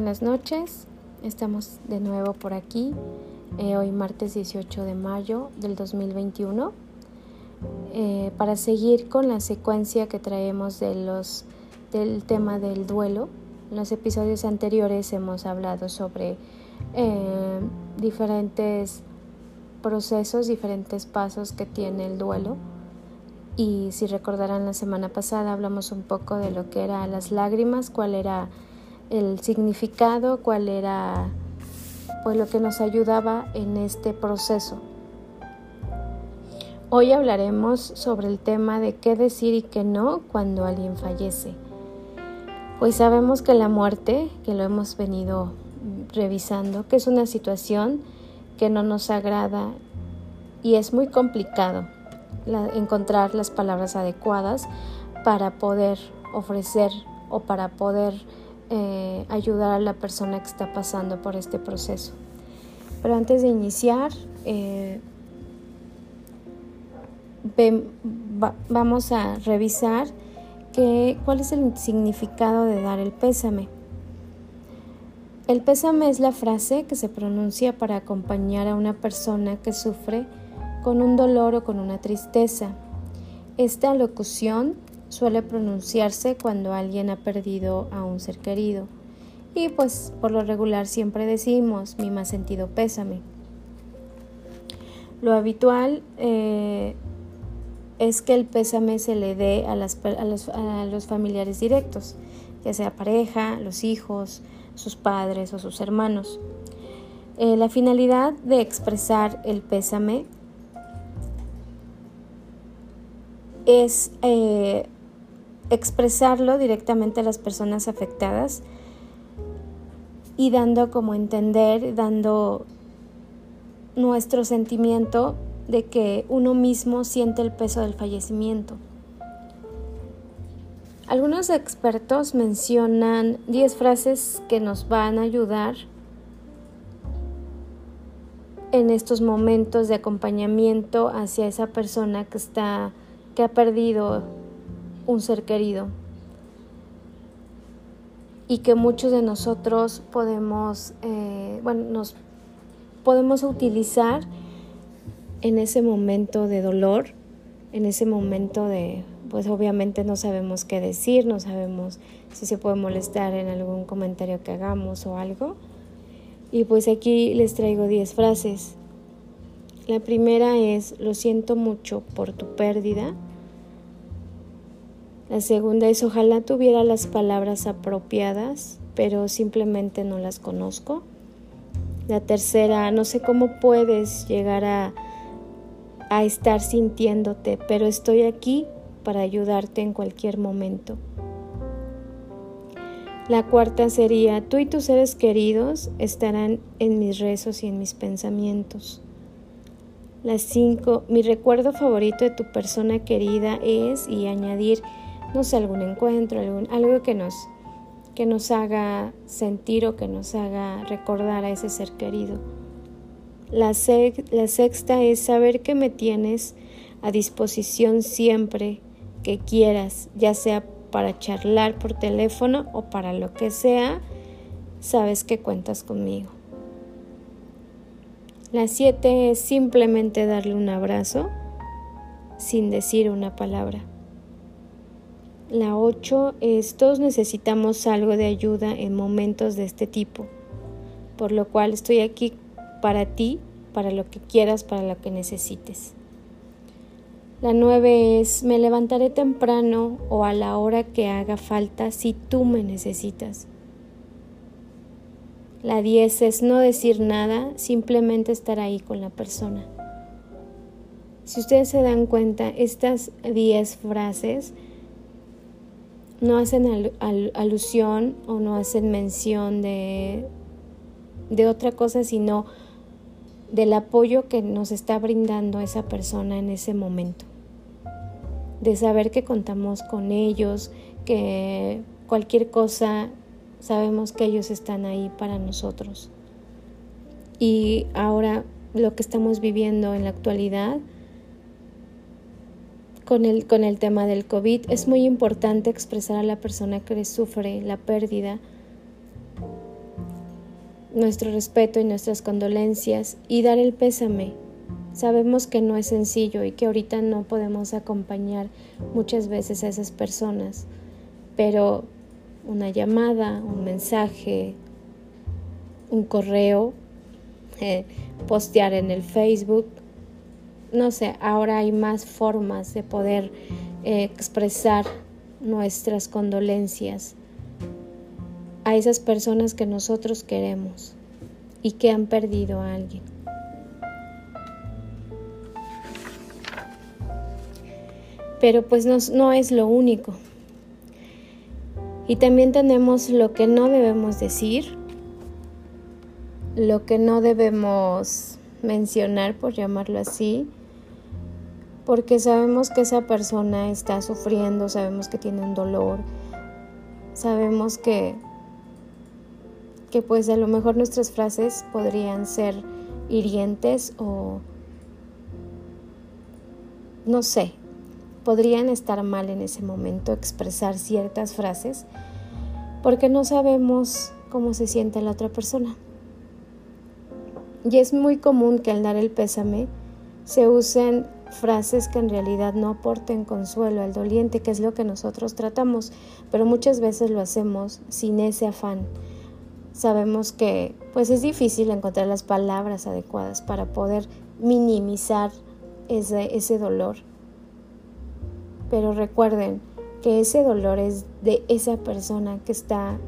buenas noches. Estamos de nuevo por aquí, eh, hoy martes 18 de mayo del 2021, eh, para seguir con la secuencia que traemos del tema del duelo. En los episodios anteriores hemos hablado sobre eh, diferentes procesos, diferentes pasos que tiene el duelo. Y si recordarán la semana pasada hablamos un poco de lo que eran las lágrimas, cuál era el significado, cuál era pues lo que nos ayudaba en este proceso. Hoy hablaremos sobre el tema de qué decir y qué no cuando alguien fallece. Pues sabemos que la muerte, que lo hemos venido revisando, que es una situación que no nos agrada y es muy complicado encontrar las palabras adecuadas para poder ofrecer o para poder eh, ayudar a la persona que está pasando por este proceso. Pero antes de iniciar, eh, vamos a revisar cuál es el significado de dar el pésame. El pésame es la frase que se pronuncia para acompañar a una persona que sufre con un dolor o con una tristeza. Esta locución suele pronunciarse cuando alguien ha perdido a un ser querido. Y pues por lo regular siempre decimos mi más sentido pésame. Lo habitual eh, es que el pésame se le dé a, los, familiares directos, ya sea pareja, los hijos, sus padres o sus hermanos. Eh, la finalidad de expresar el pésame es eh, expresarlo directamente a las personas afectadas y dando como entender, dando nuestro sentimiento de que uno mismo siente el peso del fallecimiento. Algunos expertos mencionan 10 frases que nos van a ayudar en estos momentos de acompañamiento hacia esa persona que está que ha perdido un ser querido y que muchos de nosotros podemos, eh, bueno, nos podemos utilizar en ese momento de dolor, en ese momento de, pues obviamente no sabemos qué decir, no sabemos si se puede molestar en algún comentario que hagamos o algo. Y pues aquí les traigo 10 frases. La primera es, lo siento mucho por tu pérdida la segunda es ojalá tuviera las palabras apropiadas, pero simplemente no las conozco. La tercera, no sé cómo puedes llegar a, a estar sintiéndote, pero estoy aquí para ayudarte en cualquier momento. La cuarta sería, tú y tus seres queridos estarán en mis rezos y en mis pensamientos. La cinco, mi recuerdo favorito de tu persona querida es, y añadir, no sé, algún encuentro, algún, algo que nos, que nos haga sentir o que nos haga recordar a ese ser querido. La, la sexta es saber que me tienes a disposición siempre que quieras, ya sea para charlar por teléfono o para lo que sea, sabes que cuentas conmigo. La siete es simplemente darle un abrazo sin decir una palabra. La 8 es todos necesitamos algo de ayuda en momentos de este tipo, por lo cual estoy aquí para ti, para lo que quieras, para lo que necesites. La 9 es me levantaré temprano o a la hora que haga falta si tú me necesitas. La 10 es no decir nada, simplemente estar ahí con la persona. Si ustedes se dan cuenta, estas 10 frases no hacen alusión o no hacen mención de, de otra cosa, sino del apoyo que nos está brindando esa persona en ese momento. De saber que contamos con ellos, que cualquier cosa sabemos que ellos están ahí para nosotros. Y ahora lo que estamos viviendo en la actualidad, con el, con el tema del COVID, es muy importante expresar a la persona que sufre la pérdida nuestro respeto y nuestras condolencias y dar el pésame. Sabemos que no es sencillo y que ahorita no podemos acompañar muchas veces a esas personas, pero una llamada, un mensaje, un correo, postear en el Facebook, no sé, ahora hay más formas de poder eh, expresar nuestras condolencias a esas personas que nosotros queremos y que han perdido a alguien. Pero pues no, no es lo único. Y también tenemos lo que no debemos decir, lo que no debemos mencionar, por llamarlo así, porque sabemos que esa persona está sufriendo, sabemos que tiene un dolor, sabemos que que pues a lo mejor nuestras frases podrían ser hirientes o no sé, podrían estar mal en ese momento expresar ciertas frases porque no sabemos cómo se siente la otra persona. Y es muy común que al dar el pésame se usen frases que en realidad no aporten consuelo al doliente, que es lo que nosotros tratamos, pero muchas veces lo hacemos sin ese afán. Sabemos que pues es difícil encontrar las palabras adecuadas para poder minimizar ese, ese dolor. Pero recuerden que ese dolor es de esa persona que está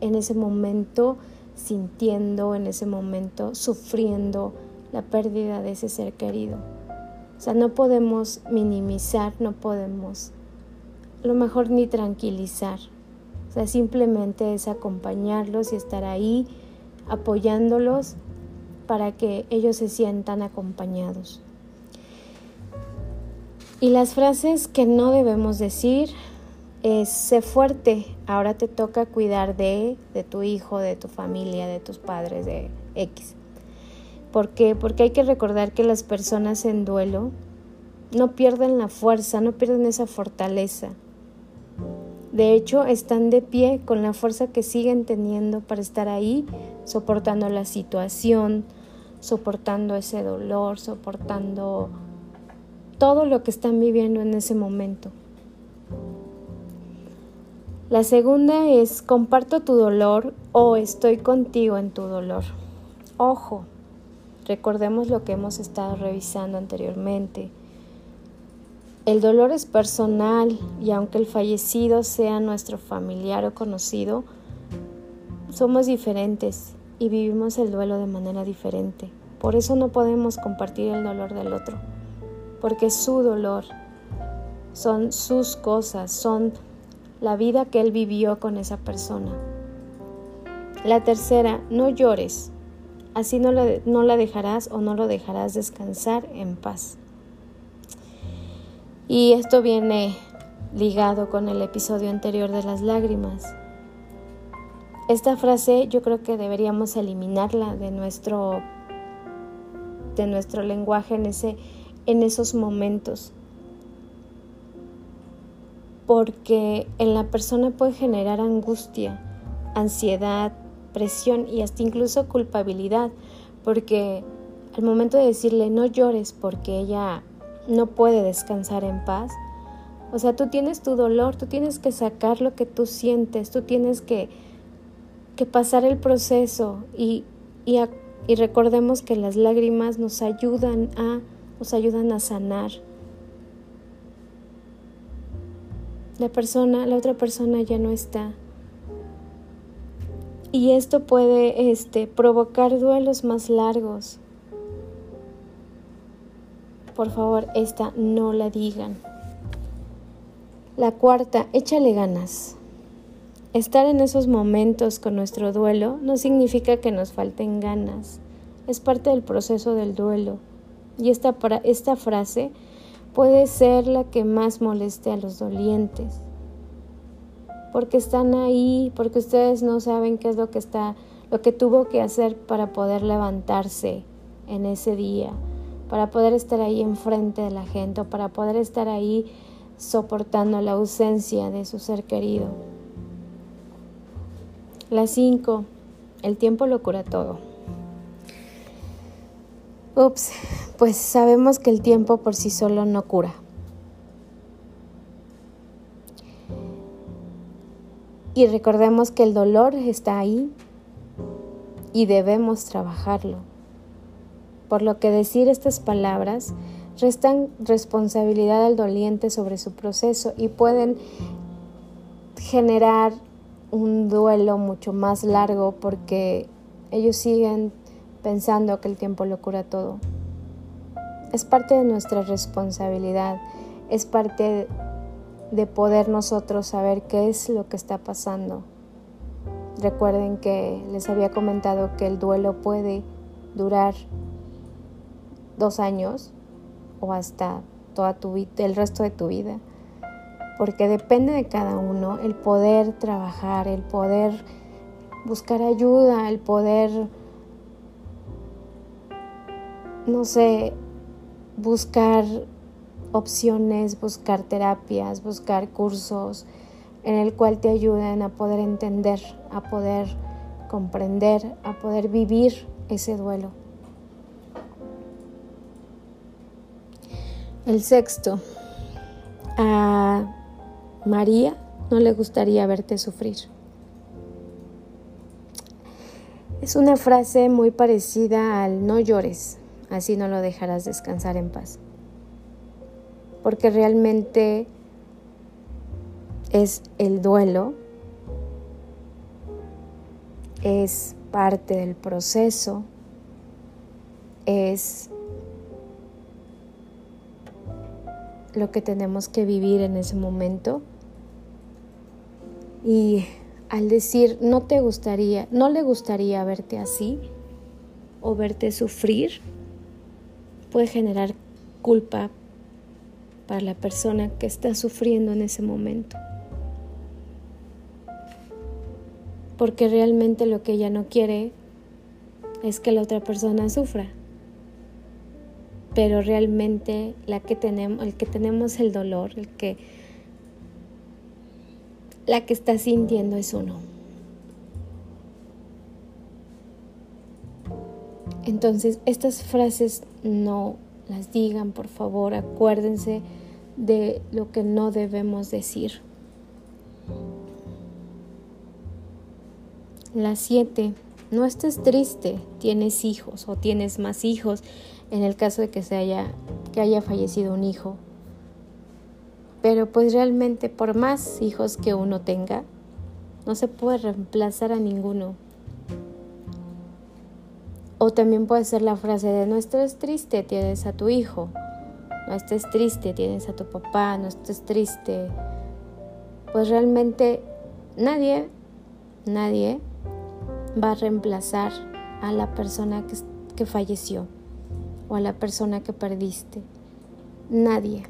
en ese momento sintiendo, en ese momento sufriendo la pérdida de ese ser querido. O sea, no podemos minimizar, no podemos lo mejor ni tranquilizar. O sea, simplemente es acompañarlos y estar ahí apoyándolos para que ellos se sientan acompañados. Y las frases que no debemos decir es sé fuerte, ahora te toca cuidar de, de tu hijo, de tu familia, de tus padres, de X. ¿Por qué? Porque hay que recordar que las personas en duelo no pierden la fuerza, no pierden esa fortaleza. De hecho, están de pie con la fuerza que siguen teniendo para estar ahí, soportando la situación, soportando ese dolor, soportando todo lo que están viviendo en ese momento. La segunda es comparto tu dolor o estoy contigo en tu dolor. Ojo, recordemos lo que hemos estado revisando anteriormente. El dolor es personal y aunque el fallecido sea nuestro familiar o conocido, somos diferentes y vivimos el duelo de manera diferente. Por eso no podemos compartir el dolor del otro, porque su dolor, son sus cosas, son la vida que él vivió con esa persona. La tercera, no llores, así no la, no la dejarás o no lo dejarás descansar en paz. Y esto viene ligado con el episodio anterior de las lágrimas. Esta frase yo creo que deberíamos eliminarla de nuestro, de nuestro lenguaje en, ese, en esos momentos porque en la persona puede generar angustia, ansiedad, presión y hasta incluso culpabilidad, porque al momento de decirle no llores porque ella no puede descansar en paz, o sea, tú tienes tu dolor, tú tienes que sacar lo que tú sientes, tú tienes que, que pasar el proceso y, y, recordemos que las lágrimas nos ayudan a, nos ayudan a sanar la persona, la otra persona ya no está. Y esto puede este, provocar duelos más largos. Por favor, esta no la digan. La cuarta, échale ganas. Estar en esos momentos con nuestro duelo no significa que nos falten ganas. Es parte del proceso del duelo. Y esta, esta frase puede ser la que más moleste a los dolientes. Porque están ahí, porque ustedes no saben qué es lo que está, lo que tuvo que hacer para poder levantarse en ese día, para poder estar ahí enfrente de la gente, o para poder estar ahí soportando la ausencia de su ser querido. Las cinco, el tiempo lo cura todo. Ups, pues sabemos que el tiempo por sí solo no cura. Y recordemos que el dolor está ahí y debemos trabajarlo. Por lo que decir estas palabras restan responsabilidad al doliente sobre su proceso y pueden generar un duelo mucho más largo porque ellos siguen pensando que el tiempo lo cura todo. Es parte de nuestra responsabilidad, es parte de poder nosotros saber qué es lo que está pasando. Recuerden que les había comentado que el duelo puede durar dos años o hasta toda tu el resto de tu vida. Porque depende de cada uno el poder trabajar, el poder buscar ayuda, el poder, no sé, buscar opciones, buscar terapias, buscar cursos en el cual te ayuden a poder entender, a poder comprender, a poder vivir ese duelo. El sexto, a María no le gustaría verte sufrir. Es una frase muy parecida al no llores, así no lo dejarás descansar en paz porque realmente es el duelo, es parte del proceso, es lo que tenemos que vivir en ese momento. Y al decir no te gustaría, no le gustaría verte así o verte sufrir, puede generar culpa, para la persona que está sufriendo en ese momento. Porque realmente lo que ella no quiere es que la otra persona sufra. Pero realmente la que tenemos, el que tenemos el dolor, el que la que está sintiendo es uno. Entonces, estas frases no las digan, por favor, acuérdense de lo que no debemos decir. La siete, no estés triste, tienes hijos o tienes más hijos en el caso de que se haya que haya fallecido un hijo. Pero pues realmente por más hijos que uno tenga, no se puede reemplazar a ninguno. O también puede ser la frase de no estés triste, tienes a tu hijo. No estés triste, tienes a tu papá, no estés triste. Pues realmente nadie, nadie va a reemplazar a la persona que, que falleció o a la persona que perdiste. Nadie.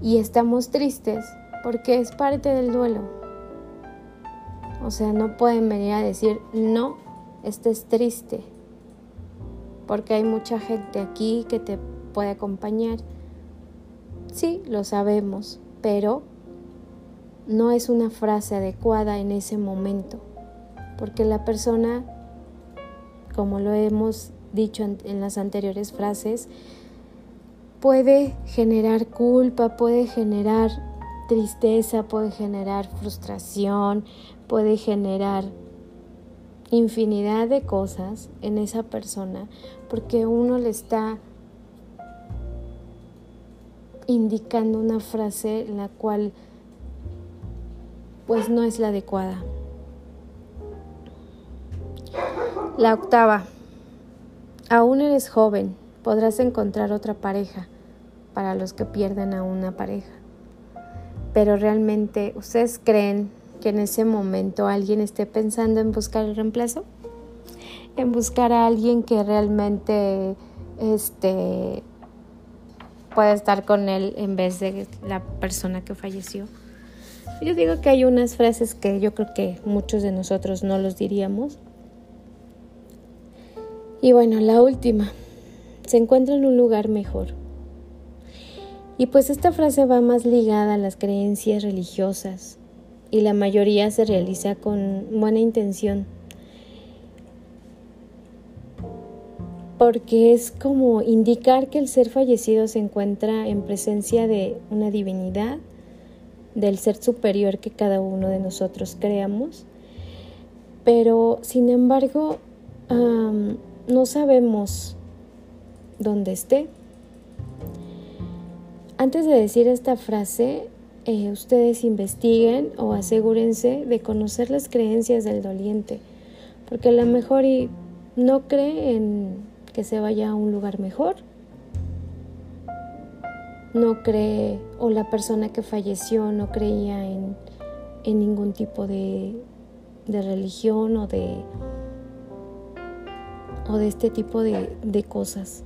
Y estamos tristes porque es parte del duelo. O sea, no pueden venir a decir, no, estés triste, porque hay mucha gente aquí que te puede acompañar. Sí, lo sabemos, pero no es una frase adecuada en ese momento, porque la persona, como lo hemos dicho en, las anteriores frases, puede generar culpa, puede generar tristeza, puede generar frustración, puede generar infinidad de cosas en esa persona porque uno le está indicando una frase la cual pues no es la adecuada. La octava. Aún eres joven, podrás encontrar otra pareja para los que pierden a una pareja. Pero realmente, ¿ustedes creen que en ese momento alguien esté pensando en buscar el reemplazo, en buscar a alguien que realmente este pueda estar con él en vez de la persona que falleció. Yo digo que hay unas frases que yo creo que muchos de nosotros no los diríamos. Y bueno, la última, se encuentra en un lugar mejor. Y pues esta frase va más ligada a las creencias religiosas, y la mayoría se realiza con buena intención. Porque es como indicar que el ser fallecido se encuentra en presencia de una divinidad, del ser superior que cada uno de nosotros creamos. Pero, sin embargo, no sabemos dónde esté. Antes de decir esta frase, eh, ustedes investiguen o asegúrense de conocer las creencias del doliente, porque a lo mejor y no cree en que se vaya a un lugar mejor, no cree o la persona que falleció no creía en, ningún tipo de, religión o de, o de este tipo de cosas.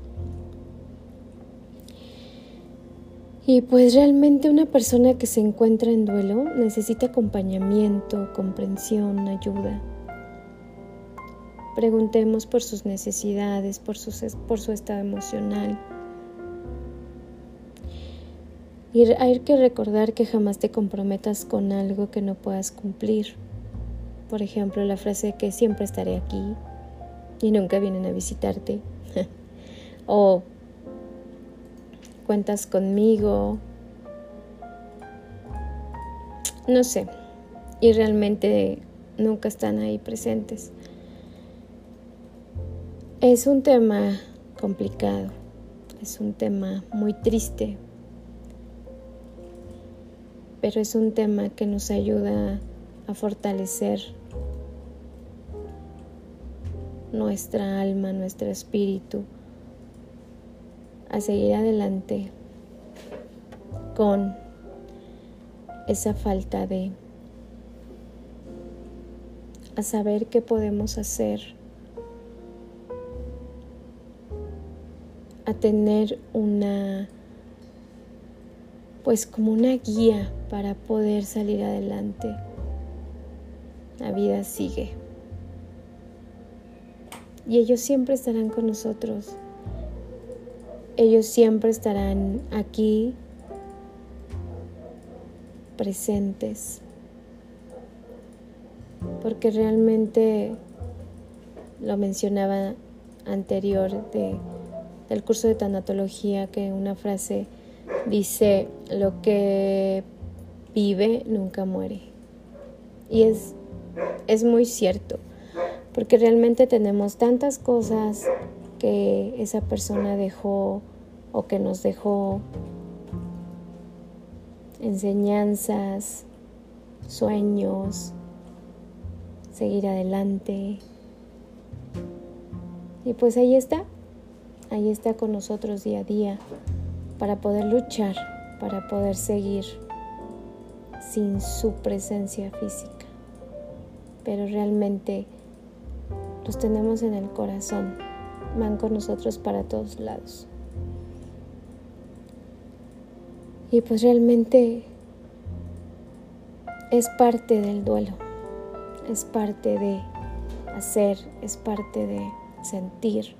Y pues realmente una persona que se encuentra en duelo necesita acompañamiento, comprensión, ayuda. Preguntemos por sus necesidades, por, su estado emocional. Y hay que recordar que jamás te comprometas con algo que no puedas cumplir. Por ejemplo, la frase que siempre estaré aquí y nunca vienen a visitarte. o cuentas conmigo. No sé. Y realmente nunca están ahí presentes. Es un tema complicado, es un tema muy triste, pero es un tema que nos ayuda a fortalecer nuestra alma, nuestro espíritu, a seguir adelante con esa falta de a saber qué podemos hacer, a tener una pues como una guía para poder salir adelante. La vida sigue. Y ellos siempre estarán con nosotros ellos siempre estarán aquí presentes, porque realmente lo mencionaba anterior de, del curso de tanatología, que una frase dice, lo que vive nunca muere. Y es, es muy cierto, porque realmente tenemos tantas cosas que esa persona dejó o que nos dejó enseñanzas, sueños, seguir adelante. Y pues ahí está, ahí está con nosotros día a día para poder luchar, para poder seguir sin su presencia física. Pero realmente los tenemos en el corazón, van con nosotros para todos lados. Y pues realmente es parte del duelo, es parte de hacer, es parte de sentir.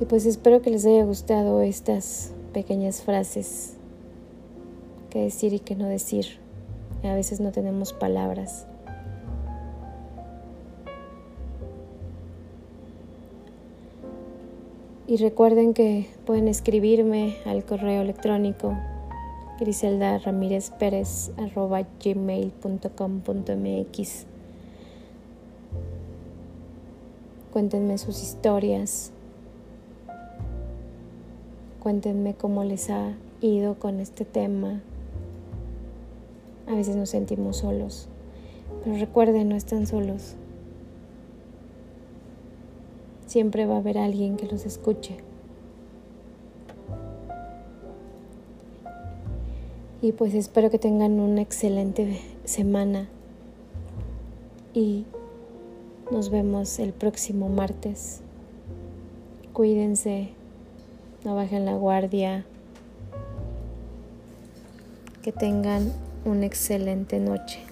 Y pues espero que les haya gustado estas pequeñas frases que decir y que no decir. A veces no tenemos palabras. Y recuerden que pueden escribirme al correo electrónico griselda ramírez pérez. Cuéntenme sus historias. Cuéntenme cómo les ha ido con este tema. A veces nos sentimos solos, pero recuerden, no están solos. Siempre va a haber alguien que los escuche. Y pues espero que tengan una excelente semana y nos vemos el próximo martes. Cuídense, no bajen la guardia. Que tengan una excelente noche.